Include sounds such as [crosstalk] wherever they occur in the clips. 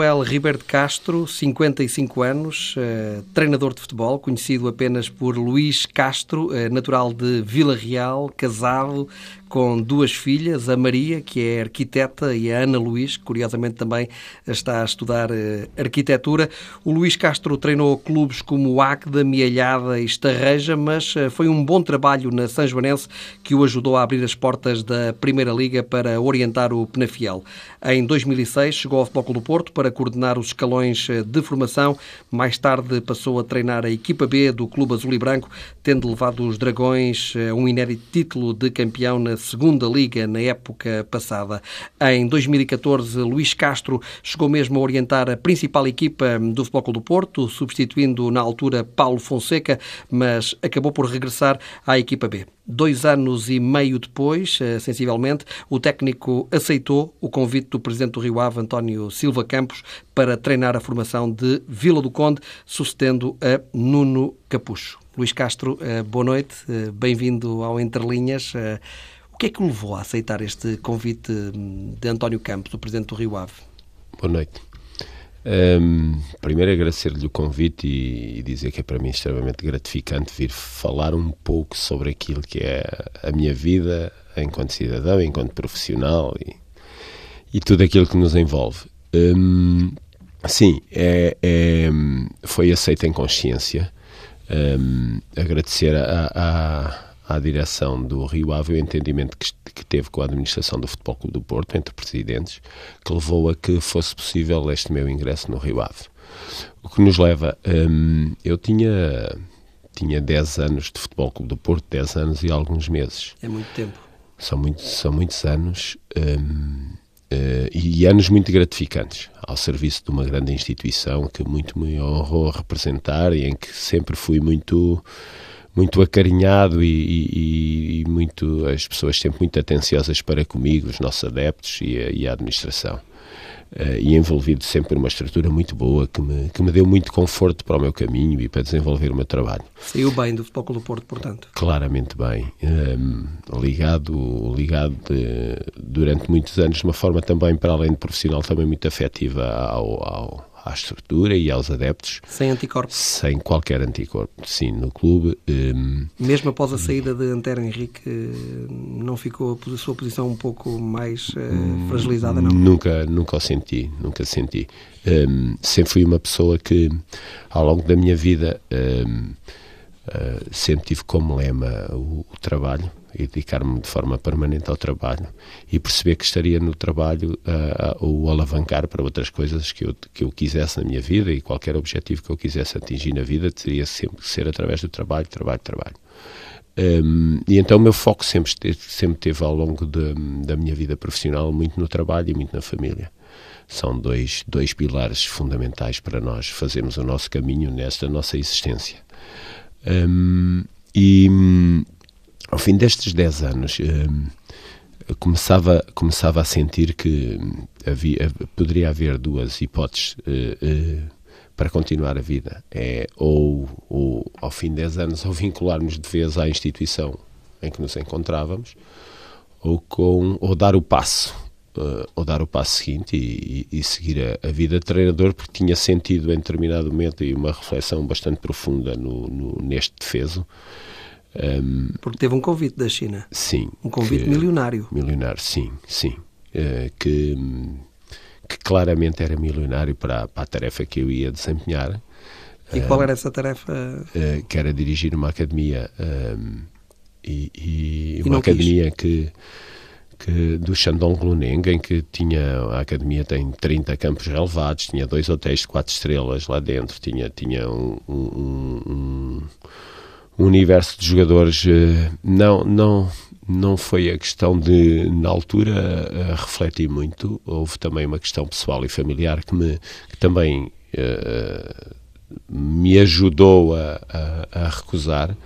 Manuel Ribeiro de Castro, 55 anos, uh, treinador de futebol, conhecido apenas por Luís Castro, uh, natural de Vila Real, casado, com duas filhas, a Maria, que é arquiteta, e a Ana Luís, que curiosamente também está a estudar uh, arquitetura. O Luís Castro treinou clubes como o Águeda, Mialhada e Estarreja, mas uh, foi um bom trabalho na São Joanense que o ajudou a abrir as portas da Primeira Liga para orientar o Penafiel. Em 2006 chegou ao Futebol do Porto para coordenar os escalões uh, de formação. Mais tarde passou a treinar a equipa B do Clube Azul e Branco, tendo levado os Dragões a um inédito título de campeão na segunda liga na época passada. Em 2014, Luís Castro chegou mesmo a orientar a principal equipa do Futebol do Porto, substituindo na altura Paulo Fonseca, mas acabou por regressar à equipa B. Dois anos e meio depois, eh, sensivelmente, o técnico aceitou o convite do presidente do Rio Ave, António Silva Campos, para treinar a formação de Vila do Conde, sucedendo a Nuno Capucho. Luís Castro, eh, boa noite, eh, bem-vindo ao Entre Linhas que é que o levou a aceitar este convite de António Campos, o presidente do Rio Ave? Boa noite. Um, primeiro agradecer-lhe o convite e, e, dizer que é para mim extremamente gratificante vir falar um pouco sobre aquilo que é a minha vida enquanto cidadão, enquanto profissional e, e tudo aquilo que nos envolve. Um, sim, é, é, foi aceito em consciência. Um, agradecer a, a à direção do Rio Ave o entendimento que, que, teve com a administração do Futebol Clube do Porto, entre presidentes, que levou a que fosse possível este meu ingresso no Rio Ave. O que nos leva. Hum, eu tinha, tinha 10 anos de Futebol Clube do Porto, 10 anos e alguns meses. É muito tempo. São, muito, são muitos anos. Hum, Uh, e anos muito gratificantes ao serviço de uma grande instituição que muito me honrou representar e em que sempre fui muito muito acarinhado e, e, e, muito as pessoas sempre muito atenciosas para comigo, os nossos adeptos e a, e a administração. Uh, e envolvido sempre numa estrutura muito boa que me, que me deu muito conforto para o meu caminho e para desenvolver o meu trabalho. Saiu bem do Futebol do Porto, portanto? Claramente bem. Um, ligado ligado de, durante muitos anos, de uma forma também, para além de profissional, também muito afetiva ao, ao à estrutura e aos adeptos. Sem anticorpos? Sem qualquer anticorpo, sim, no clube. Um, Mesmo após a saída de Antero Henrique, não ficou a sua posição um pouco mais uh, fragilizada, não? Nunca, nunca o senti, nunca senti. Um, sempre fui uma pessoa que, ao longo da minha vida, um, uh, sempre tive como lema o, o trabalho e dedicar-me de forma permanente ao trabalho e perceber que estaria no trabalho uh, o alavancar para outras coisas que eu, que eu quisesse na minha vida e qualquer objetivo que eu quisesse atingir na vida teria sempre que ser através do trabalho, trabalho, trabalho. Um, e então o meu foco sempre, sempre teve ao longo de, da minha vida profissional muito no trabalho e muito na família. São dois, dois pilares fundamentais para nós fazermos o nosso caminho nesta nossa existência. Um, e ao fim destes 10 anos, uh, começava, começava a sentir que havia, poderia haver duas hipóteses uh, uh, para continuar a vida. É ou, ou, ao fim de 10 anos, ou vincularmos de vez à instituição em que nos encontrávamos, ou, com, ou dar o passo. ou dar o passo seguinte e, e, e seguir a, a, vida de treinador, porque tinha sentido em determinado momento e uma reflexão bastante profunda no, no neste defeso, um, Porque teve um convite da China. Sim. Um convite que, milionário. Milionário, sim, sim. Uh, que, que claramente era milionário para, para a tarefa que eu ia desempenhar. E qual era essa tarefa? Uh, que era dirigir uma academia um, e, e, e uma academia que, que do Shandong Luneng, em que tinha a academia tem 30 campos relevados, tinha dois hotéis de quatro estrelas lá dentro, tinha, tinha um, um, um um universo de jogadores eh, não não não foi a questão de na altura uh, refleti muito. Houve também uma questão pessoal e familiar que me que também uh, me ajudou a, a, a recusar.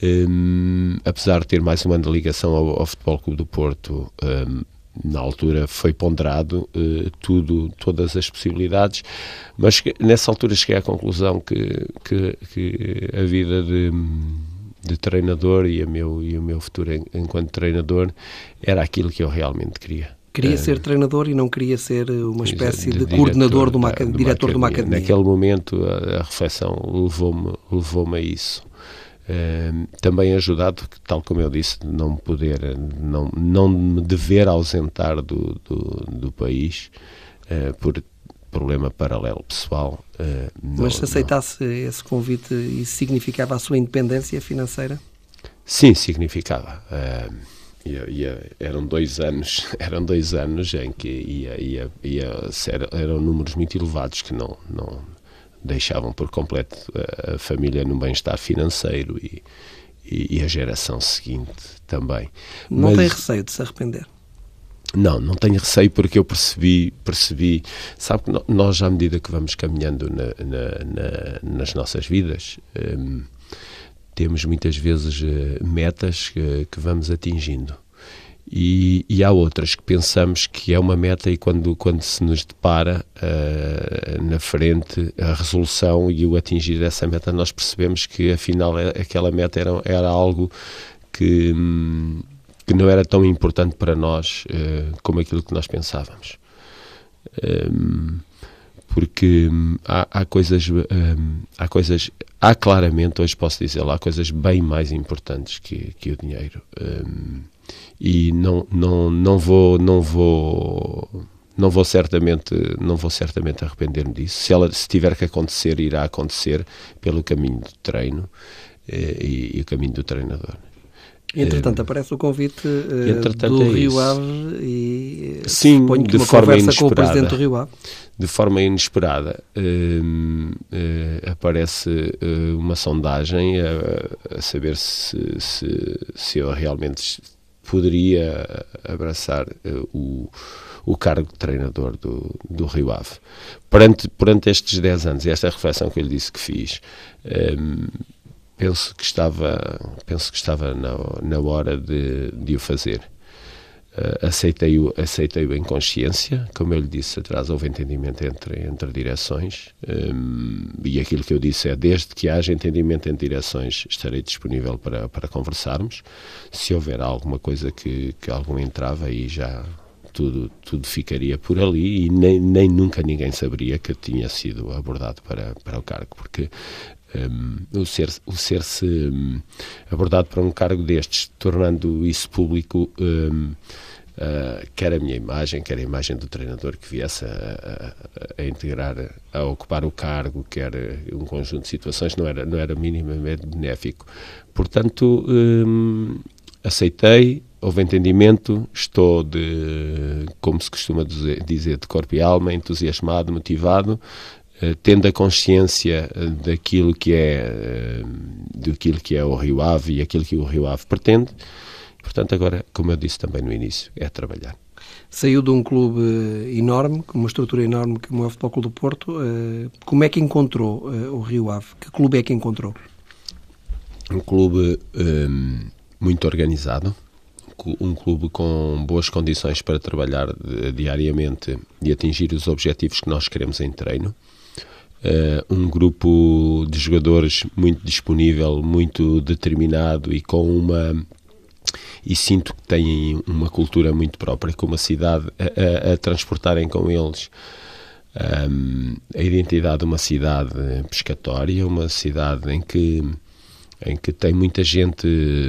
Um, apesar de ter mais um ano de ligação ao, ao Futebol Clube do Porto um, na altura foi ponderado uh, tudo, todas as possibilidades, mas nessa altura cheguei à conclusão que, que, que a vida de, de treinador e, meu, e o meu futuro enquanto treinador era aquilo que eu realmente queria. Queria uh, ser treinador e não queria ser uma espécie de, de coordenador de uma, de uma diretor academia. de uma academia. Naquele momento a, a reflexão levou-me levou a isso. Uh, também ajudado, tal como eu disse, de não poder, não, não me dever ausentar do, do, do país uh, por problema paralelo pessoal. Uh, Mas se aceitasse não. esse convite, isso significava a sua independência financeira? Sim, significava. Ia, ia, eram dois anos, [laughs] eram dois anos em que ia, ia, ia ser, eram números muito elevados que não, não deixavam por completo a família no bem-estar financeiro e, e, e, a geração seguinte também. Não Mas, tem receio de se arrepender? Não, não tenho receio porque eu percebi, percebi, sabe que nós à medida que vamos caminhando na, na, na, nas nossas vidas, hum, temos muitas vezes uh, metas que, que vamos atingindo e, e, há outras que pensamos que é uma meta e quando, quando se nos depara uh, na frente a resolução e o atingir essa meta, nós percebemos que afinal é, aquela meta era, era algo que, que não era tão importante para nós uh, como aquilo que nós pensávamos. Um, porque há, há coisas um, há coisas há claramente hoje posso dizer lá coisas bem mais importantes que, que o dinheiro. Um, e não, não, não vou não vou não vou certamente não vou certamente arrepender-me disso. Se ela se tiver que acontecer irá acontecer pelo caminho do treino eh, e, e, o caminho do treinador Entretanto, eh, aparece o convite uh, do é Rio Ave e Sim, suponho que de uma forma conversa inesperada, com o Presidente do Rio Ave. De forma inesperada, uh, uh, aparece uma sondagem a, a saber se, se, se eu realmente poderia abraçar o, o cargo de treinador do, do Rio Ave. Perante, perante estes 10 anos e esta reflexão que eu lhe disse que fiz, um, ehm, penso que estava, penso que estava na, na hora de, de o fazer. Uh, aceitei-o aceitei em consciência, como eu lhe disse, atrás houve entendimento entre, entre direções um, e aquilo que eu disse é, desde que haja entendimento entre direções, estarei disponível para, para conversarmos. Se houver alguma coisa que, que algum entrava, aí já tudo, tudo ficaria por ali e nem, nem nunca ninguém saberia que tinha sido abordado para, para o cargo, porque um, o ser-se o ser -se, um, abordado para um cargo destes, tornando isso público, um, uh, quer a minha imagem, quer a imagem do treinador que viesse a, a, a, integrar, a ocupar o cargo, quer um conjunto de situações, não era, não era minimamente benéfico. Portanto, hum, aceitei, houve entendimento, estou de, como se costuma dizer, de corpo e alma, entusiasmado, motivado, tendo a consciência eh, daquilo que é eh, daquilo que é o Rio Ave e aquilo que o Rio Ave pretende. Portanto, agora, como eu disse também no início, é trabalhar. Saiu de um clube enorme, com uma estrutura enorme como é o Futebol Clube do Porto. Como é que encontrou o Rio Ave? Que clube é que encontrou? Um clube um, muito organizado, um clube com boas condições para trabalhar diariamente e atingir os objetivos que nós queremos em treino Uh, um grupo de jogadores muito disponível, muito determinado e com uma e sinto que têm uma cultura muito própria, com uma cidade a, a, a transportarem com eles. Um, a identidade de uma cidade pescatória, uma cidade em que em que tem muita gente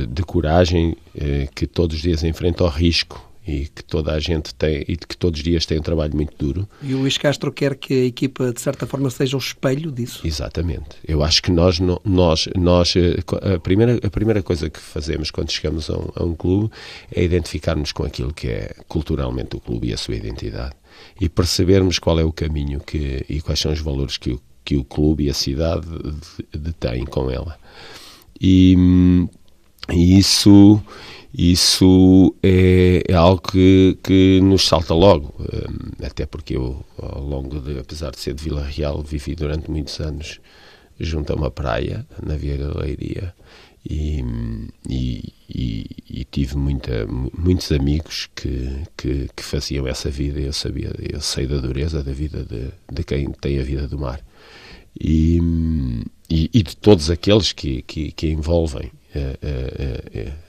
de coragem eh, que todos os dias enfrenta o risco e que toda a gente tem e que todos os dias tem um trabalho muito duro. E o Luís Castro quer que a equipa de certa forma seja o espelho disso. Exatamente. Eu acho que nós nós nós eh, a primeira a primeira coisa que fazemos quando chegamos a um, a um clube é identificarmos com aquilo que é culturalmente o clube e a sua identidade e percebermos qual é o caminho que e quais são os valores que o que o clube e a cidade detêm com ela. E, hum, e isso isso é, é algo que, que, nos salta logo, um, até porque eu, ao longo de, apesar de ser de Vila Real, vivi durante muitos anos junto a uma praia, na Vieira da Leiria, e, e, e, e, tive muita, muitos amigos que, que, que, faziam essa vida, eu sabia, eu sei da dureza da vida de, de quem tem a vida do mar. E, e, de todos aqueles que, que, que envolvem uh, uh,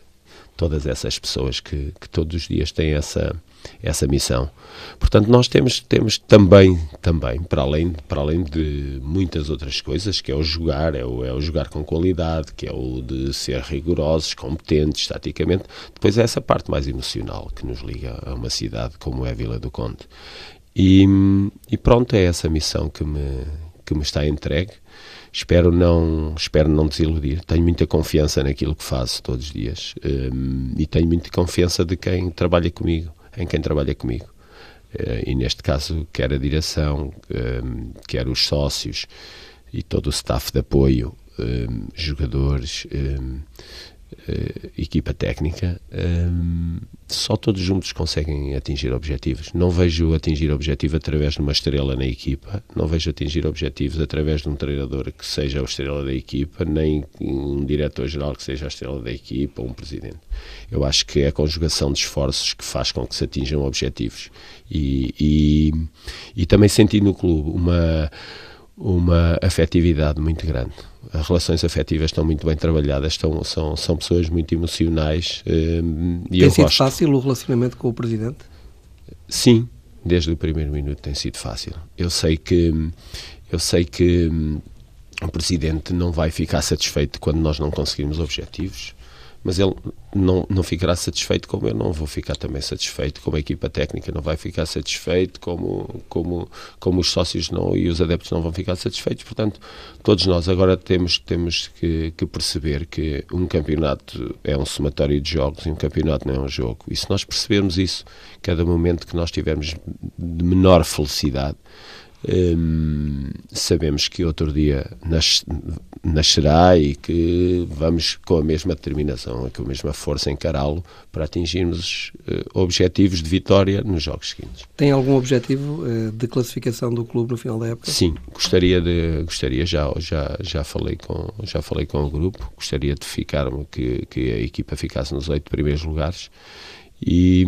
todas essas pessoas que, que todos os dias têm essa, essa missão. Portanto, nós temos, temos também, também para, além, para além de muitas outras coisas, que é o jogar, é o, é o jogar com qualidade, que é o de ser rigorosos, competentes, estaticamente, depois é essa parte mais emocional que nos liga a uma cidade como é a Vila do Conde. E, e pronto, é essa missão que me, que me está entregue. Espero não, espero não desiludir. Tenho muita confiança naquilo que faço todos os dias um, e tenho muita confiança de quem trabalha comigo, em quem trabalha comigo. Uh, e neste caso, quer a direção, um, quer os sócios e todo o staff de apoio, um, jogadores, uh, equipa técnica, um, só todos juntos conseguem atingir objetivos. Não vejo atingir objetivo através de uma estrela na equipa, não vejo atingir objetivos através de um treinador que seja a estrela da equipa, nem um diretor-geral que seja a estrela da equipa ou um presidente. Eu acho que é a conjugação de esforços que faz com que se atinjam objetivos. E, e, e também senti no clube uma uma afetividade muito grande. As relações afetivas estão muito bem trabalhadas, estão, são, são pessoas muito emocionais. Um, e tem sido gosto. fácil o relacionamento com o Presidente? Sim, desde o primeiro minuto tem sido fácil. Eu sei que, eu sei que hum, o Presidente não vai ficar satisfeito quando nós não conseguirmos objetivos mas ele não, não ficará satisfeito como eu não vou ficar também satisfeito, como a equipa técnica não vai ficar satisfeito, como, como, como os sócios não e os adeptos não vão ficar satisfeitos. Portanto, todos nós agora temos, temos que, que perceber que um campeonato é um somatório de jogos e um campeonato não é um jogo. E se nós percebermos isso, cada momento que nós tivermos de menor felicidade, Hum, sabemos que outro dia nas, nascerá e que vamos com a mesma determinação, com a mesma força encará-lo para atingirmos uh, objetivos de vitória nos jogos seguintes. Tem algum objetivo uh, de classificação do clube no final da época? Sim, gostaria de gostaria já já já falei com já falei com o grupo, gostaria de ficar que que a equipa ficasse nos oito primeiros lugares e,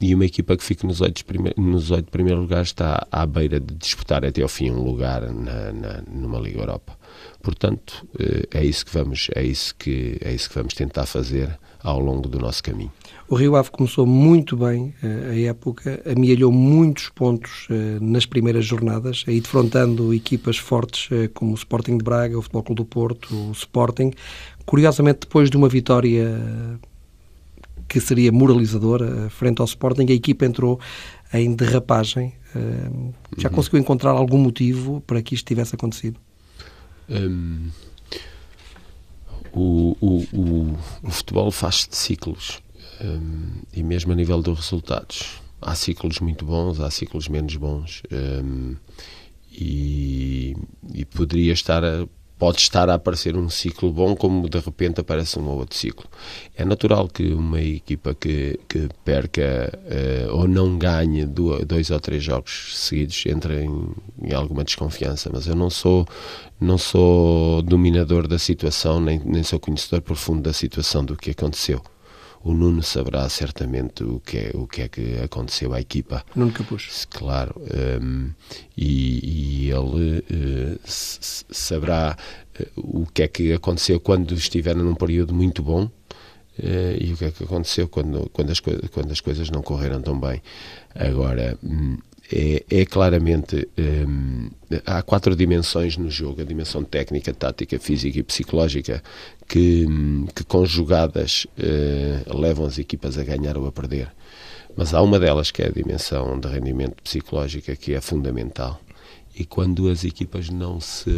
e uma equipa que fique nos oito, prime nos oito primeiros lugares está à beira de disputar até ao fim um lugar na, na, numa Liga Europa. Portanto, eh, é isso que vamos, é isso que é isso que vamos tentar fazer ao longo do nosso caminho. O Rio Ave começou muito bem eh, a época, amealhou muitos pontos eh, nas primeiras jornadas, aí defrontando equipas fortes como o Sporting de Braga, o Futebol Clube do Porto, o Sporting. Curiosamente, depois de uma vitória que seria moralizadora frente ao Sporting, a equipa entrou em derrapagem. Já uhum. conseguiu encontrar algum motivo para que isto tivesse acontecido? Um, o, o, o, o, futebol faz de ciclos um, e mesmo a nível dos resultados. Há ciclos muito bons, há ciclos menos bons um, e, e poderia estar a pode estar a aparecer um ciclo bom, como de repente aparece um outro ciclo. É natural que uma equipa que, que perca uh, ou não ganhe dois ou três jogos seguidos entre em, em, alguma desconfiança, mas eu não sou não sou dominador da situação, nem, nem sou conhecedor profundo da situação do que aconteceu o Nuno saberá certamente o que é, o que, é que aconteceu à equipa. Nuno Capuz. Claro. Um, e, e, ele uh, saberá uh, o que é que aconteceu quando estiver num período muito bom uh, e o que é que aconteceu quando, quando, as, quando as coisas não correram tão bem. Agora, um, é, é, claramente. Um, há quatro dimensões no jogo: a dimensão técnica, tática, física e psicológica, que, que conjugadas uh, levam as equipas a ganhar ou a perder. Mas há uma delas que é a dimensão de rendimento psicológica, que é fundamental. E quando as equipas não se,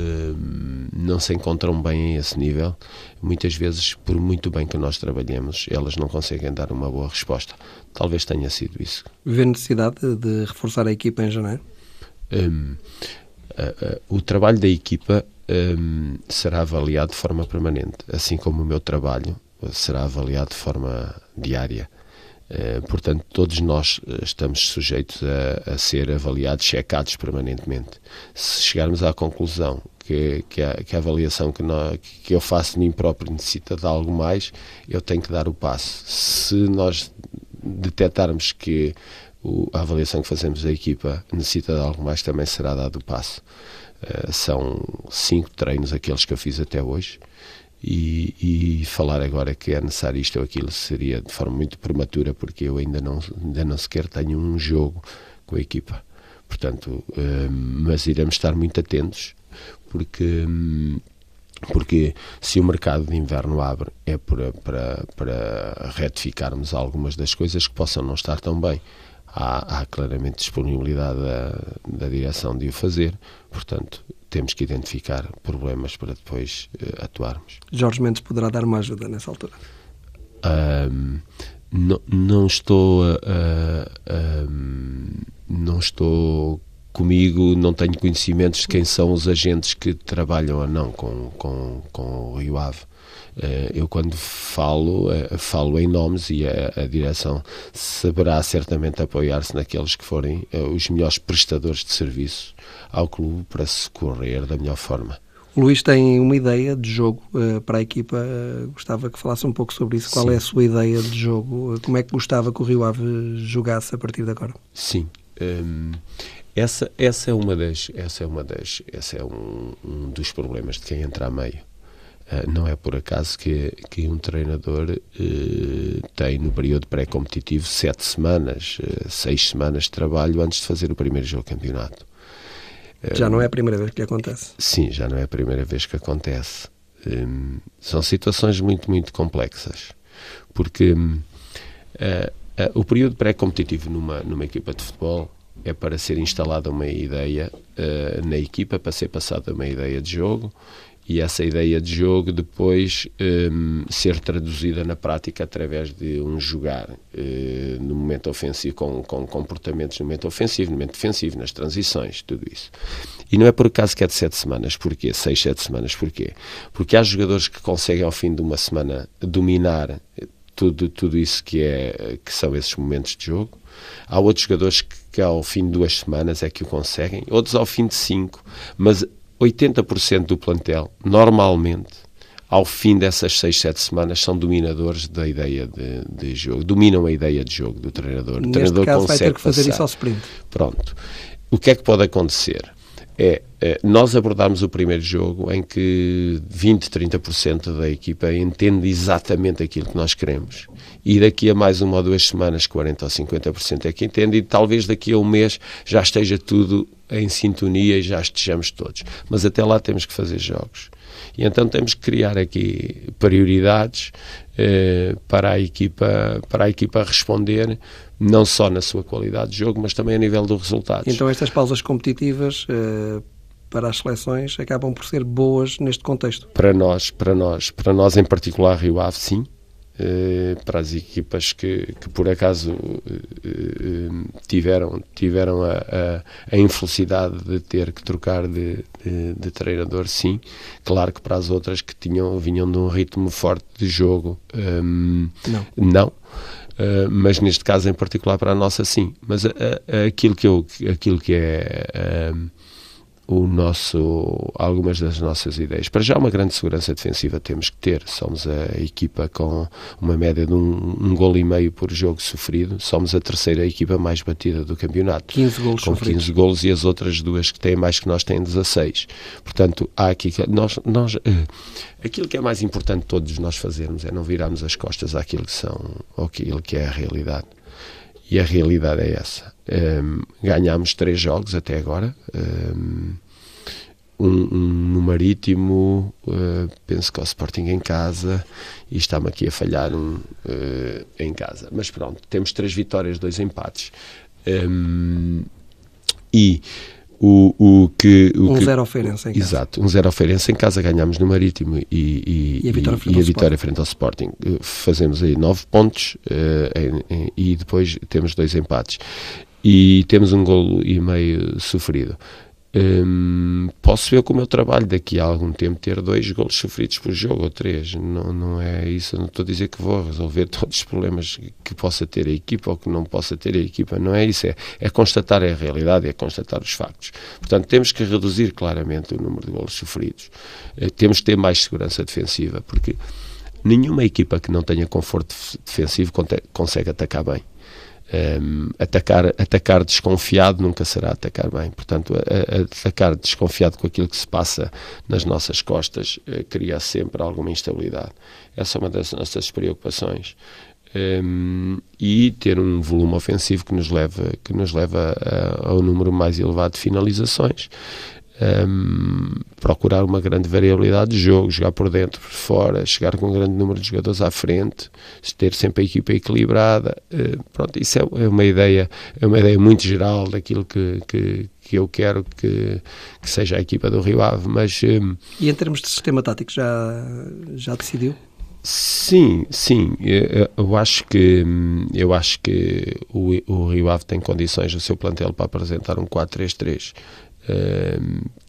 não se encontram bem a esse nível, muitas vezes, por muito bem que nós trabalhemos, elas não conseguem dar uma boa resposta. Talvez tenha sido isso. Vê necessidade de reforçar a equipa em janeiro? Um, o trabalho da equipa um, será avaliado de forma permanente, assim como o meu trabalho será avaliado de forma diária. Uh, portanto, todos nós estamos sujeitos a, a, ser avaliados, checados permanentemente. Se chegarmos à conclusão que, que, a, que a, avaliação que, nós, que eu faço de mim próprio necessita de algo mais, eu tenho que dar o passo. Se nós detectarmos que a avaliação que fazemos da equipa necessita de algo mais, também será dado o passo. Uh, são cinco treinos aqueles que eu fiz até hoje e, e, falar agora que é necessário isto ou aquilo seria de forma muito prematura, porque eu ainda não, ainda não sequer tenho um jogo com a equipa. Portanto, uh, mas iremos estar muito atentos, porque. Um, porque se o mercado de inverno abre é para, para, para retificarmos algumas das coisas que possam não estar tão bem há, há claramente disponibilidade da, da direção de o fazer, portanto, temos que identificar problemas para depois uh, atuarmos. Jorge Mendes poderá dar uma ajuda nessa altura? Um, não, não estou não estou comigo, não tenho conhecimentos de quem são os agentes que trabalham ou não com, com, com o Rio Ave. Eh, eu quando falo, eh, falo em nomes e a, a direção saberá certamente apoiar-se naqueles que forem eh, os melhores prestadores de serviço ao clube para se correr da melhor forma. O Luís tem uma ideia de jogo uh, para a equipa. Uh, gostava que falasse um pouco sobre isso. Qual Sim. é a sua ideia de jogo? Como é que gostava que o Rio Ave jogasse a partir de agora? Sim. Um, essa, essa é uma das, essa é uma das, essa é um, um dos problemas de quem entra a meio. Uh, não é por acaso que, que um treinador uh, tem no período pré-competitivo sete semanas, uh, seis semanas de trabalho antes de fazer o primeiro jogo campeonato. Já não é a primeira vez que acontece? Sim, já não é a primeira vez que acontece. Um, são situações muito, muito complexas. Porque um, o período pré-competitivo numa, numa equipa de futebol é para ser instalada uma ideia na equipa, para ser passada uma ideia de jogo e essa ideia de jogo depois um, ser traduzida na prática através de um jogar uh, no momento ofensivo, com, com, comportamentos no momento ofensivo, no momento defensivo, nas transições, tudo isso. E não é por acaso que é de sete semanas. Porquê? Seis, sete semanas. Porquê? Porque há jogadores que conseguem ao fim de uma semana dominar tudo, tudo isso que, é, que são esses momentos de jogo. Há outros jogadores que, que ao fim de duas semanas é que o conseguem, outros ao fim de cinco, mas 80% do plantel, normalmente, ao fim dessas 6, 7 semanas, são dominadores da ideia de, de, jogo. Dominam a ideia de jogo do treinador. Neste o treinador caso vai ter que fazer passar. isso ao sprint. Pronto. O que é que pode acontecer? É, é nós abordarmos o primeiro jogo em que 20, 30% da equipa entende exatamente aquilo que nós queremos e daqui a mais uma ou duas semanas 40 ou 50% é que entende e talvez daqui a um mês já esteja tudo em sintonia e já estejamos todos. Mas até lá temos que fazer jogos. E então temos que criar aqui prioridades eh, para, a equipa, para a equipa responder, não só na sua qualidade de jogo, mas também a nível dos resultados. Então estas pausas competitivas eh, para as seleções acabam por ser boas neste contexto? Para nós, para nós, para nós em particular Rio Ave, sim. Eh, para as equipas que, que por acaso eh, tiveram, tiveram a, a, a, infelicidade de ter que trocar de, de, de, treinador, sim. Claro que para as outras que tinham, vinham de um ritmo forte de jogo, um, não. não. Uh, mas neste caso em particular para a nossa sim. Mas uh, aquilo que eu, aquilo que é uh, o nosso, algumas das nossas ideias. Para já, uma grande segurança defensiva temos que ter. Somos a equipa com uma média de um, um gol e meio por jogo sofrido. Somos a terceira equipa mais batida do campeonato. 15 golos Com sofridos. 15 golos e as outras duas que têm mais que nós têm 16. Portanto, há aqui. Nós, nós, eh, aquilo que é mais importante todos nós fazermos é não virarmos as costas àquilo que são, ou aquilo que é a realidade. E a realidade é essa. Um, ganhámos três jogos até agora. Um, um, no Marítimo, uh, penso que o Sporting em casa, e está-me aqui a falhar um uh, em casa. Mas pronto, temos três vitórias, dois empates. Um, e o, o que. O um que, zero ao Feirense em casa. Exato, um zero ao Feirense em casa, ganhamos no Marítimo e, e, e a vitória, frente, e, a vitória frente ao Sporting. Eh, fazemos aí nove pontos uh, em, em, e depois temos dois empates. E temos um golo e meio sofrido. Hum, posso ver com o meu trabalho daqui a algum tempo ter dois golos sofridos por jogo ou três. Não, não é isso. Não estou a dizer que vou resolver [laughs] todos os problemas que possa ter a equipa ou que não possa ter a equipa. Não é isso. É, é constatar a realidade, é constatar os factos. Portanto, temos que reduzir claramente o número de golos sofridos. Eh, temos que ter mais segurança defensiva, porque nenhuma equipa que não tenha conforto defensivo consegue atacar bem. Um, atacar, atacar desconfiado nunca será atacar bem. Portanto, a, a atacar desconfiado com aquilo que se passa nas nossas costas uh, cria sempre alguma instabilidade. Essa é uma das nossas preocupações. Um, e ter um volume ofensivo que nos leva, que nos leva a, ao número mais elevado de finalizações um, procurar uma grande variabilidade de jogo, jogar por dentro, por fora, chegar com um grande número de jogadores à frente, ter sempre a equipa equilibrada. Uh, pronto, isso é, é, uma ideia, é uma ideia muito geral daquilo que, que, que eu quero que, que, seja a equipa do Rio Ave. Mas, um, e em termos de sistema tático, já, já decidiu? Sim, sim. Eu, eu, acho que eu acho que o, o Rio Ave tem condições no seu plantel para apresentar um 4-3-3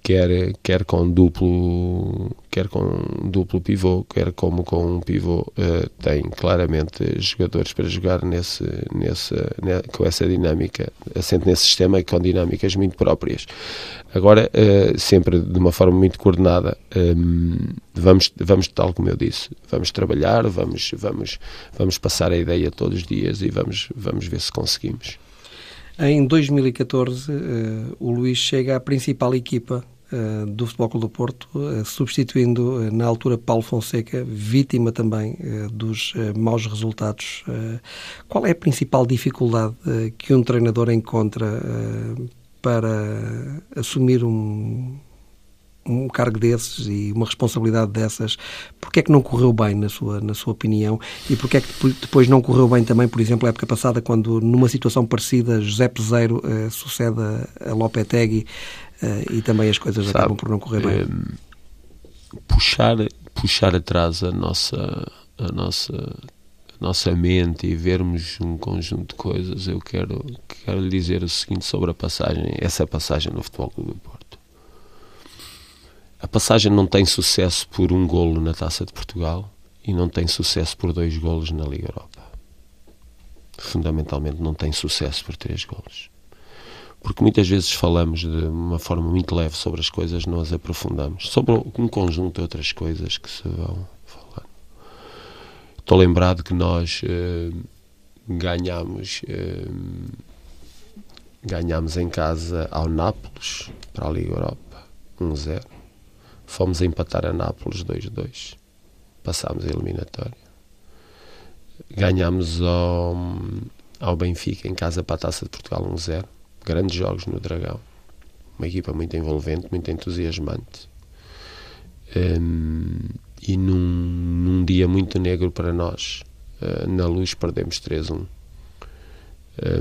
quer, quer com duplo quer com duplo pivô, quer como com um pivô, uh, tem claramente jogadores para jogar nesse, nesse, com essa dinâmica, assente nesse sistema e com dinâmicas muito próprias. Agora, uh, sempre de uma forma muito coordenada, um, vamos, vamos, tal como eu disse, vamos trabalhar, vamos, vamos, vamos passar a ideia todos os dias e vamos, vamos ver se conseguimos. Em 2014, uh, eh, o Luís chega à principal equipa uh, do Futebol Clube do Porto, uh, substituindo na altura Paulo Fonseca, vítima também dos maus resultados. qual é a principal dificuldade que um treinador encontra para assumir um, um cargo desses e uma responsabilidade dessas, porque é que não correu bem, na sua, na sua opinião? E porque é que depois não correu bem também, por exemplo, a época passada, quando numa situação parecida José Peseiro uh, sucede a Lopetegui uh, e também as coisas Sabe, acabam por não correr bem? É, puxar, puxar atrás a nossa, a nossa a nossa mente e vermos um conjunto de coisas, eu quero, quero lhe dizer o seguinte sobre a passagem, essa passagem no Futebol Clube do Porto. A passagem não tem sucesso por um golo na Taça de Portugal e não tem sucesso por dois golos na Liga Europa. Fundamentalmente não tem sucesso por três golos. Porque muitas vezes falamos de uma forma muito leve sobre as coisas, não as aprofundamos. Sobre um conjunto de outras coisas que se vão falar. Estou lembrado que nós eh, ganhámos, eh, ganhámos em casa ao Nápoles para a Liga Europa 1-0 Fomos a empatar a Nápoles 2-2. Passámos a eliminatória. Ganhámos ao, ao Benfica em casa para a Taça de Portugal 1-0. Grandes jogos no Dragão. Uma equipa muito envolvente, muito entusiasmante. Um, e num, num, dia muito negro para nós, uh, na luz perdemos 3-1.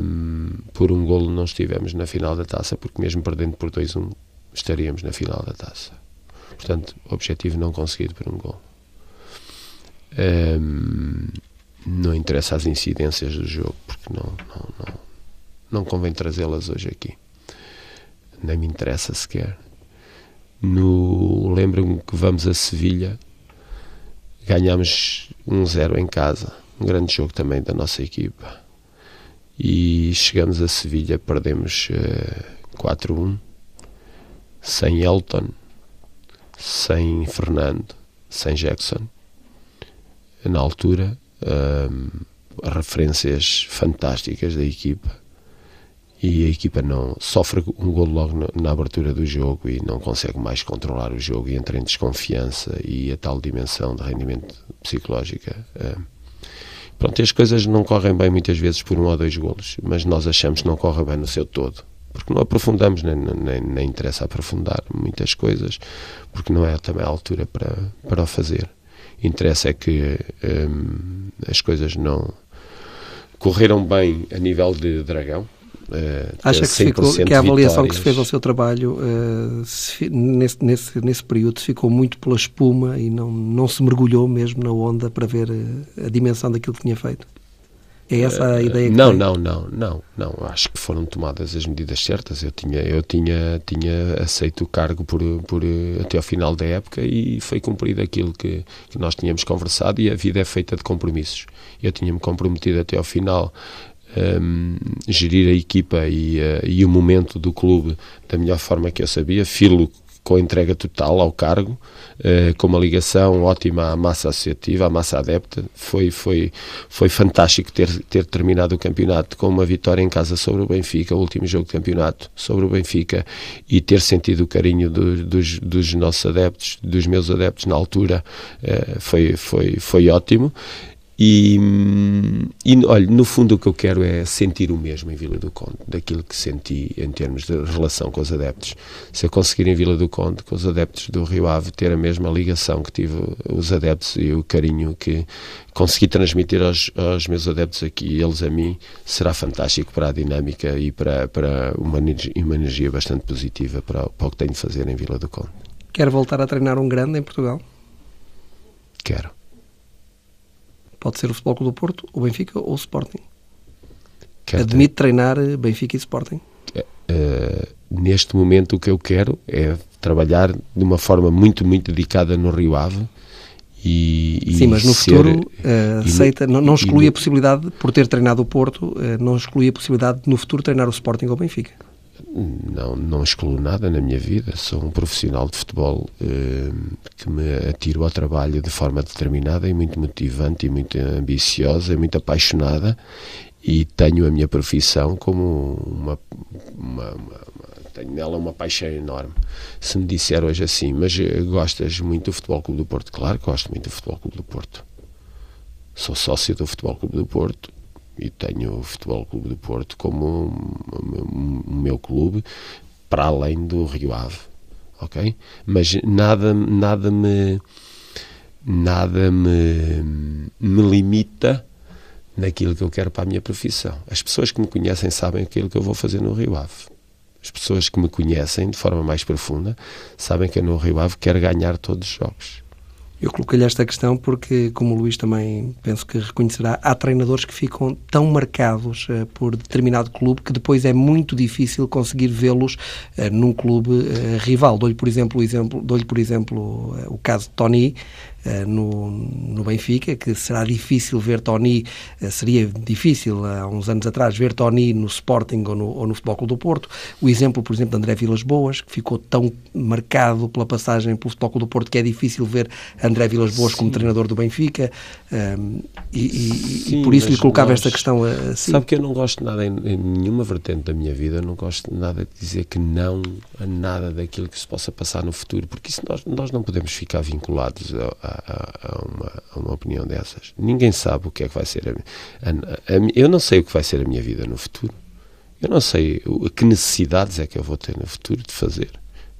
Um, por um golo não estivemos na final da taça, porque mesmo perdendo por 2-1 estaríamos na final da taça. Portanto, objetivo não conseguido por um gol. Um, não interessa as incidências do jogo, porque não, não, não, não convém trazê-las hoje aqui. Nem me interessa sequer. No, lembro-me que vamos a Sevilha, ganhámos 1-0 em casa, um grande jogo também da nossa equipa. E chegamos a Sevilha, perdemos uh, eh, 4-1, sem Elton sem Fernando, sem Jackson. Na altura, um, referências fantásticas da equipa e a equipa não sofre um gol logo na, na, abertura do jogo e não consegue mais controlar o jogo e entra em desconfiança e a tal dimensão de rendimento psicológica. Um, pronto, as coisas não correm bem muitas vezes por um ou dois golos, mas nós achamos que não corre bem no seu todo porque não aprofundamos, nem, nem, nem interessa aprofundar muitas coisas, porque não é também a altura para, para o fazer. Interessa é que hum, as coisas não correram bem a nível de dragão. Uh, Acha que, ficou, que a avaliação que se fez ao seu trabalho uh, se, nesse, nesse, nesse período ficou muito pela espuma e não, não se mergulhou mesmo na onda para ver a, a dimensão daquilo que tinha feito? É essa a ideia que Não, tem? não, não, não, não. Acho que foram tomadas as medidas certas. Eu tinha, eu tinha, tinha aceito o cargo por, por até ao final da época e foi cumprido aquilo que, que nós tínhamos conversado e a vida é feita de compromissos. Eu tinha-me comprometido até ao final um, gerir a equipa e, uh, e o momento do clube da melhor forma que eu sabia. Filo com entrega total ao cargo, uh, com uma ligação ótima à massa associativa, à massa adepta. Foi, foi, foi fantástico ter, ter terminado o campeonato com uma vitória em casa sobre o Benfica, o último jogo de campeonato sobre o Benfica, e ter sentido o carinho do, dos, dos nossos adeptos, dos meus adeptos na altura, uh, foi, foi, foi ótimo. E, e olha, no fundo o que eu quero é sentir o mesmo em Vila do Conde, daquilo que senti em termos de relação com os adeptos. Se eu conseguir em Vila do Conde, com os adeptos do Rio Ave, ter a mesma ligação que tive os adeptos e o carinho que consegui transmitir aos, aos meus adeptos aqui e eles a mim, será fantástico para a dinâmica e para, para uma, uma energia bastante positiva para, para o que tenho de fazer em Vila do Conde. Quer voltar a treinar um grande em Portugal? Quero. Pode ser o Futebol Clube do Porto, o Benfica ou o Sporting. Quer Admite treinar eh, Benfica e Sporting? Uh, neste momento o que eu quero é trabalhar de uma forma muito, muito dedicada no Rio Ave e, Sim, mas no ser, futuro uh, aceita, no, não exclui no, a possibilidade, por ter treinado o Porto, uh, não exclui a possibilidade de no futuro treinar o Sporting ou o Benfica. Não, não excluo nada na minha vida. Sou um profissional de futebol eh, que me atiro ao trabalho de forma determinada e muito motivante e muito ambiciosa e muito apaixonada e tenho a minha profissão como uma, uma, uma, uma tenho nela uma paixão enorme. Se me disser hoje assim, mas gostas muito do Futebol Clube do Porto? Claro que gosto muito do Futebol Clube do Porto. Sou sócio do Futebol Clube do Porto e tenho o Futebol Clube do Porto como o meu clube para além do Rio Ave, ok? Mas nada, nada me nada me, me limita naquilo que eu quero para a minha profissão. As pessoas que me conhecem sabem aquilo que eu vou fazer no Rio Ave. As pessoas que me conhecem de forma mais profunda sabem que eu no Rio Ave quero ganhar todos os jogos. Eu coloquei-lhe esta questão porque, como o Luís também penso que reconhecerá, há treinadores que ficam tão marcados uh, por determinado clube que depois é muito difícil conseguir vê-los uh, num clube uh, rival. Dou-lhe, por exemplo, o, exemplo, dou por exemplo o caso de Tony, no, no Benfica, que será difícil ver Tony, eh, seria difícil há uns anos atrás ver Tony no Sporting ou no, ou no Futebol Clube do Porto. O exemplo, por exemplo, de André Vilas Boas, que ficou tão marcado pela passagem pelo Futebol Clube do Porto que é difícil ver André Vilas Boas Sim. como treinador do Benfica. Um, ehm, e, e, Sim, e, por isso lhe colocava nós, esta questão assim. Sabe que eu não gosto nada, em, em, nenhuma vertente da minha vida, não gosto nada de dizer que não a nada daquilo que se possa passar no futuro, porque isso nós, nós não podemos ficar vinculados a, a a, uma, a, uma, opinião dessas. Ninguém sabe o que é que vai ser. A, a, eu não sei o que vai ser a minha vida no futuro. Eu não sei o, que necessidades é que eu vou ter no futuro de fazer,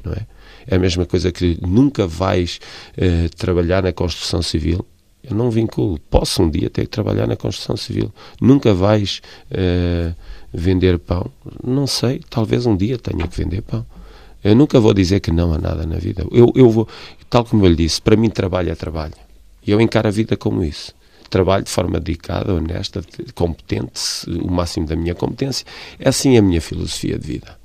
não é? É a mesma coisa que nunca vais uh, trabalhar na construção civil. Eu não vinculo. Posso um dia ter que trabalhar na construção civil. Nunca vais uh, vender pão. Não sei. Talvez um dia tenha que vender pão. Eu nunca vou dizer que não a nada na vida. Eu, eu vou, tal como eu lhe disse, para mim trabalho é trabalho. E eu encaro a vida como isso. Trabalho de forma dedicada, honesta, competente, o máximo da minha competência. É assim a minha filosofia de vida.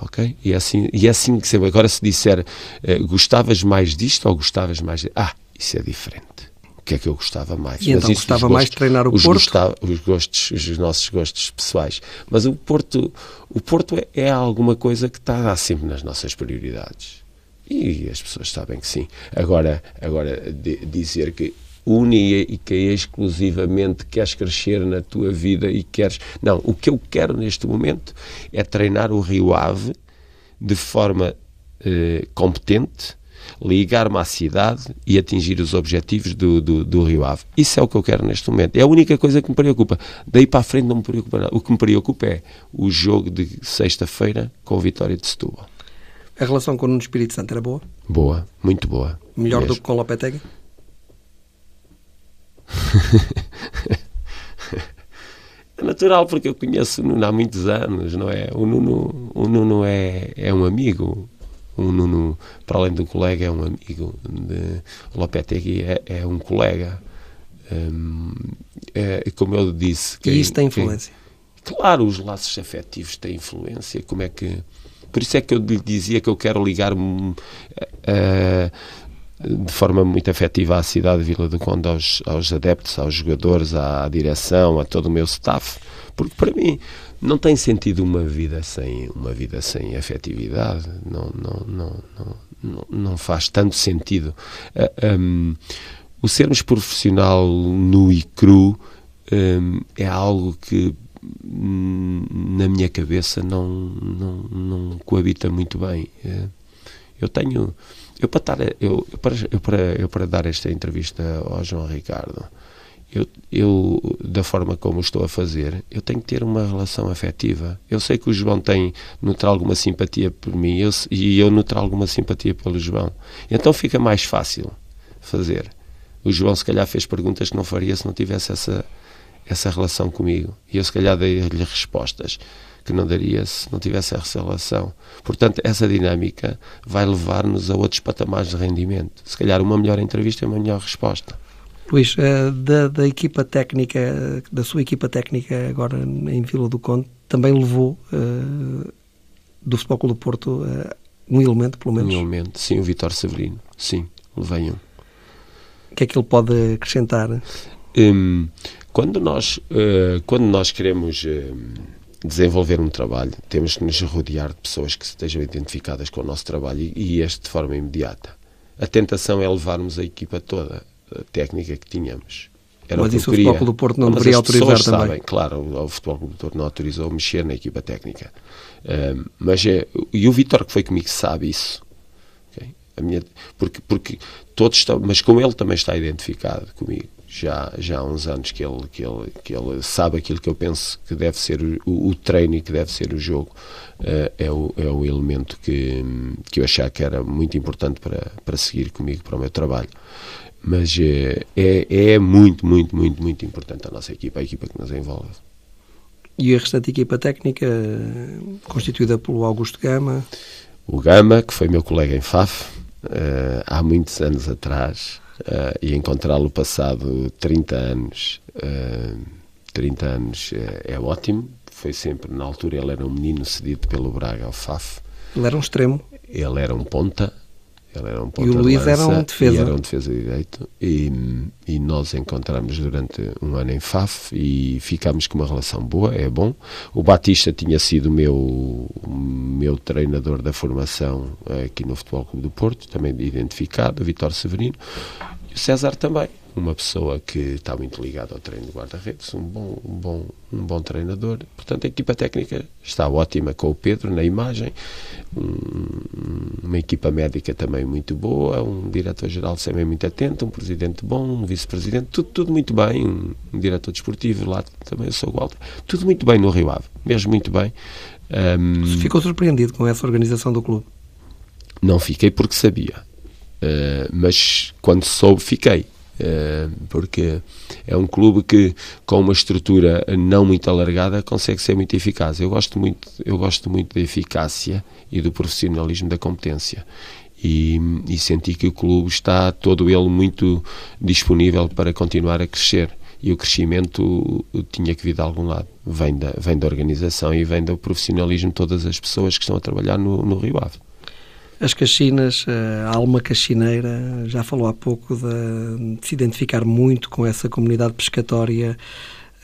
Ok? E é assim, e é assim que sempre. Agora, se disser eh, gostavas mais disto ou gostavas mais. De... Ah, isso é diferente o que é que eu gostava mais. E Mas então gostava gostos, mais de treinar o os Porto? Gostava, os gostos, os nossos gostos pessoais. Mas o Porto, o Porto é, é alguma coisa que está sempre nas nossas prioridades. E as pessoas sabem que sim. Agora, agora dizer que única e exclusivamente queres crescer na tua vida e queres. Não, o que eu quero neste momento é treinar o Rio Ave de forma eh, competente ligar-me à cidade e atingir os objetivos do, do, do, Rio Ave. Isso é o que eu quero neste momento. É a única coisa que me preocupa. Daí para a frente não me preocupa nada. O que me preocupa é o jogo de sexta-feira com a vitória de Setúbal. A relação com o Nuno Espírito Santo era boa? Boa, muito boa. Melhor mesmo. do que com o Lopetegui? [laughs] é natural, porque eu conheço o Nuno há muitos anos, não é? O Nuno, o Nuno é, é um amigo, o Nuno, para além do colega, é um amigo. De, o Lopetegui é, é um colega. Um, é, como eu disse... E isso tem influência? Claro, os laços afetivos têm influência. Como é que... Por isso é que eu lhe dizia que eu quero ligar-me uh, de forma muito afetiva à cidade de Vila do Conde, aos, aos adeptos, aos jogadores, à, à direção, a todo o meu staff, porque para mim não tem sentido uma vida sem uma vida sem afetividade, não não não não, não faz tanto sentido. Uh, ah, um, o sermos profissional nu e cru um, é algo que na minha cabeça não, não, não coabita muito bem. Uh, eu tenho eu para, estar, eu, para, eu, para, eu para dar esta entrevista ao João Ricardo, eu, eu, da forma como estou a fazer, eu tenho que ter uma relação afetiva. Eu sei que o João tem, nutre alguma simpatia por mim eu, e eu nutro alguma simpatia pelo João. Então fica mais fácil fazer. O João, se calhar, fez perguntas que não faria se não tivesse essa, essa relação comigo. E eu, se calhar, dei-lhe respostas que não daria se não tivesse essa relação. Portanto, essa dinâmica vai levar-nos a outros patamares de rendimento. Se calhar uma melhor entrevista é uma melhor resposta. Luís, eh, da, da, equipa técnica, da sua equipa técnica agora em Vila do Conde, também levou uh, do Futebol Clube do Porto uh, um elemento, pelo menos? Um elemento, sim, o Vitor Severino. Sim, levei um. O que é que ele pode acrescentar? Um, quando, nós, uh, quando nós queremos desenvolver um trabalho, temos que nos rodear de pessoas que estejam identificadas com o nosso trabalho e, e este de forma imediata. A tentação é levarmos a equipa toda, a técnica que tínhamos. Era mas isso o Futebol Clube do Porto não, não deveria autorizar também. Sabem, claro, o, Futebol Clube do Porto não autorizou mexer na equipa técnica. Mas é, e o Vitor que foi comigo sabe isso. Okay? A minha, porque, porque todos estão, mas como ele também está identificado comigo, já, já há uns anos que ele, que, ele, que ele sabe aquilo que eu penso que deve ser o, o treino e que deve ser o jogo, uh, é, o, é o elemento que, que eu achava que era muito importante para, para seguir comigo para o meu trabalho. Mas uh, é, é muito, muito, muito, muito importante a nossa equipa, a equipa que nos envolve. E a restante equipa técnica, constituída pelo Augusto Gama? O Gama, que foi meu colega em FAF, uh, há muitos anos atrás, uh, e encontrá-lo passado 30 anos, uh, 30 anos é, é, ótimo. Foi sempre, na altura, ele era um menino cedido pelo Braga ao FAF. Ele era um extremo. Ele era um ponta, ele era um ponta e o Luís era um defesa. era um defesa direito. E, e nós encontramos durante um ano em FAF e ficámos com uma relação boa, é bom. O Batista tinha sido o meu, meu treinador da formação aqui no Futebol Clube do Porto, também identificado, o Vitor Severino. E o César também uma pessoa que está muito ligada ao treino de guarda-redes, um bom, um, bom, um bom treinador. Portanto, a equipa técnica está ótima com o Pedro na imagem, um, uma equipa médica também muito boa, um diretor-geral também muito atento, um presidente bom, um vice-presidente, tudo, tudo muito bem, um, um, diretor desportivo lá também, eu sou o Walter, tudo muito bem no Rio Ave, mesmo muito bem. Um, Ficou surpreendido com essa organização do clube? Não fiquei porque sabia. Uh, mas quando soube, fiquei. Eh, porque é um clube que com uma estrutura não muito alargada consegue ser muito eficaz. Eu gosto muito, eu gosto muito da eficácia e do profissionalismo da competência. E, e senti que o clube está todo ele muito disponível para continuar a crescer e o crescimento tinha que vir de algum lado. Vem da, vem da organização e vem do profissionalismo de todas as pessoas que estão a trabalhar no, no Rio Ave. As caxinas, a alma caxineira, já falou há pouco de, de se identificar muito com essa comunidade pescatória.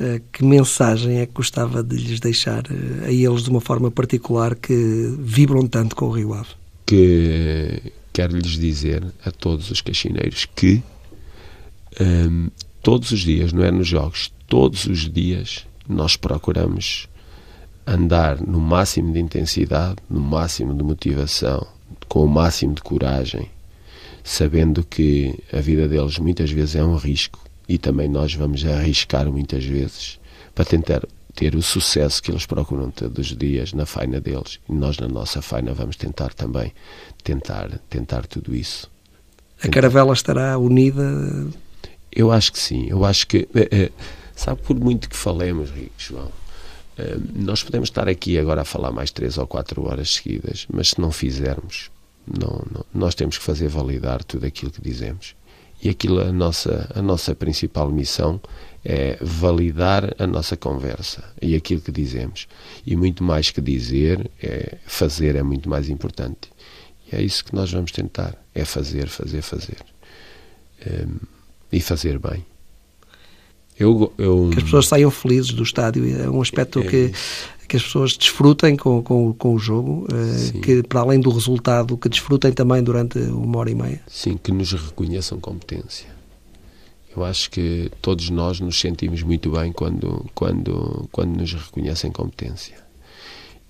Eh, que mensagem é que gostava de lhes deixar eh, a eles de uma forma particular que vibram tanto com o Rio Ave? Que quero lhes dizer a todos os caxineiros que um, ehm, todos os dias, não é nos jogos, todos os dias nós procuramos andar no máximo de intensidade, no máximo de motivação, com o máximo de coragem, sabendo que a vida deles muitas vezes é um risco e também nós vamos arriscar muitas vezes para tentar ter o sucesso que eles procuram todos os dias na faina deles e nós na nossa faina vamos tentar também tentar tentar tudo isso. A caravela estará unida? Eu acho que sim. Eu acho que é, é, sabe por muito que falemos, Rico João, nós podemos estar aqui agora a falar mais três ou quatro horas seguidas, mas se não fizermos não, não, nós temos que fazer validar tudo aquilo que dizemos. E aquilo, a nossa, a nossa principal missão é validar a nossa conversa e aquilo que dizemos. E muito mais que dizer, é fazer é muito mais importante. E é isso que nós vamos tentar, é fazer, fazer, fazer. um, e fazer bem. Eu, eu, que as pessoas saiam felizes do estádio é um aspecto é, que, que as pessoas desfrutem com, com, com o jogo, uh, que para além do resultado, que desfrutem também durante uma hora e meia. Sim, que nos reconheçam competência. Eu acho que todos nós nos sentimos muito bem quando, quando, quando nos reconhecem competência.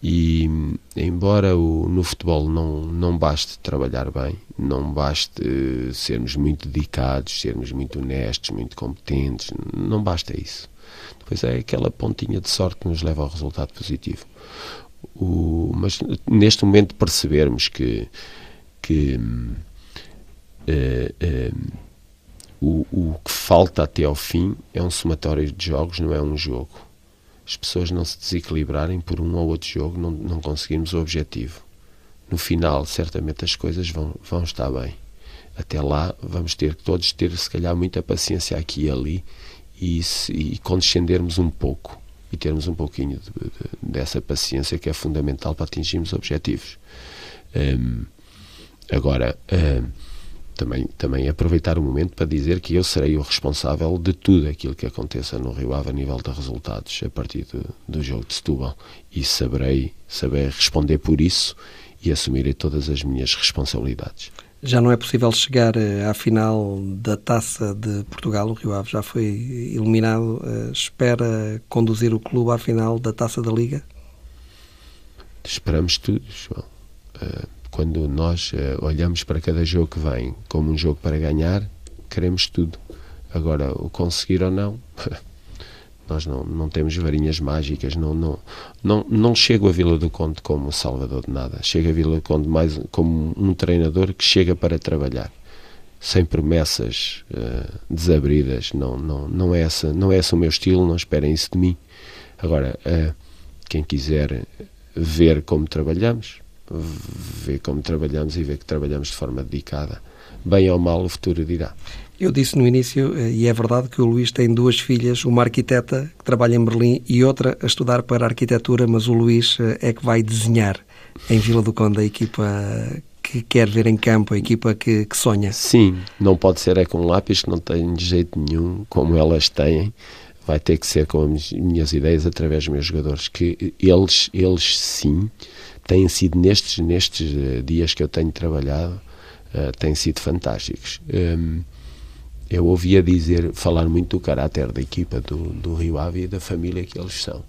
E embora o, no futebol não, não baste trabalhar bem, não baste uh, sermos muito dedicados, sermos muito honestos, muito competentes, não basta isso. Depois é aquela pontinha de sorte que nos leva ao resultado positivo. O, mas neste momento percebermos que, que uh, uh, o, o que falta até ao fim é um somatório de jogos, não é um jogo as pessoas não se desequilibrarem por um ou outro jogo, não, não o objetivo. No final, certamente as coisas vão, vão estar bem. Até lá, vamos ter que todos ter, se calhar, muita paciência aqui e ali e, se, e condescendermos um pouco e termos um pouquinho de, de, dessa paciência que é fundamental para atingirmos objetivos. Um, agora, um, também, também aproveitar o momento para dizer que eu serei o responsável de tudo aquilo que aconteça no Rio Ave a nível de resultados a partir do, do jogo de Setúbal e saberei saber responder por isso e assumirei todas as minhas responsabilidades. Já não é possível chegar eh, à final da Taça de Portugal. O Rio Ave já foi eliminado. Eh, espera conduzir o clube à final da Taça da Liga? Esperamos tudo, João. Uh, quando nós uh, olhamos para cada jogo que vem como um jogo para ganhar, queremos tudo. Agora, o conseguir ou não, [laughs] nós não, não temos varinhas mágicas, não, não, não, não chego a Vila do Conde como salvador de nada. Chego a Vila do Conde mais como um treinador que chega para trabalhar. Sem promessas uh, desabridas, não, não, não, é essa, não é esse o meu estilo, não esperem isso de mim. Agora, uh, quem quiser ver como trabalhamos, ver como trabalhamos e ver que trabalhamos de forma dedicada. Bem ou mal, o futuro dirá. Eu disse no início, eh, e é verdade, que o Luís tem duas filhas, uma arquiteta que trabalha em Berlim e outra a estudar para arquitetura, mas o Luís eh, é que vai desenhar em Vila do Conde a equipa que quer ver em campo, a equipa que, que sonha. Sim, não pode ser é com lápis, que não tem de jeito nenhum, como elas têm vai ter que ser com as minhas ideias através dos meus jogadores, que eles, eles sim têm sido nestes, nestes eh, dias que eu tenho trabalhado, uh, têm sido fantásticos. Um, eu ouvia dizer, falar muito do caráter da equipa do, do Rio Ave e da família que eles são.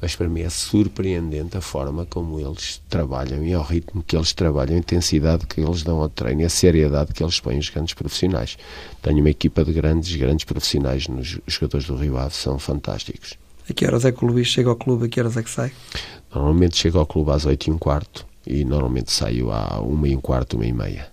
Mas para mim é surpreendente a forma como eles trabalham e ao ritmo que eles trabalham, a intensidade que eles dão ao treino e a seriedade que eles põem os grandes profissionais. Tenho uma equipa de grandes, grandes profissionais nos jogadores do Rio Ave, são fantásticos. A que horas é que o Luís chega ao clube? A que horas é que sai? Normalmente chego ao clube às 8 e um quarto e normalmente saio à 1 e um quarto, 1 e meia.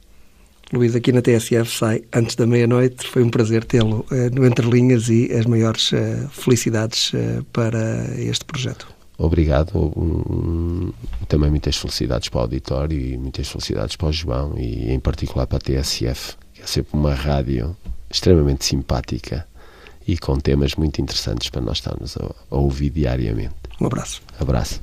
Luís, aqui na TSF sai antes da meia-noite. Foi um prazer tê-lo uh, no Entre Linhas e as maiores uh, felicidades uh, para este projeto. Obrigado. Um, também muitas felicidades para o auditório e muitas felicidades para o João e em particular para a TSF, que é sempre uma rádio extremamente simpática e com temas muito interessantes para nós estarmos a, a ouvir diariamente. Um abraço. Abraço.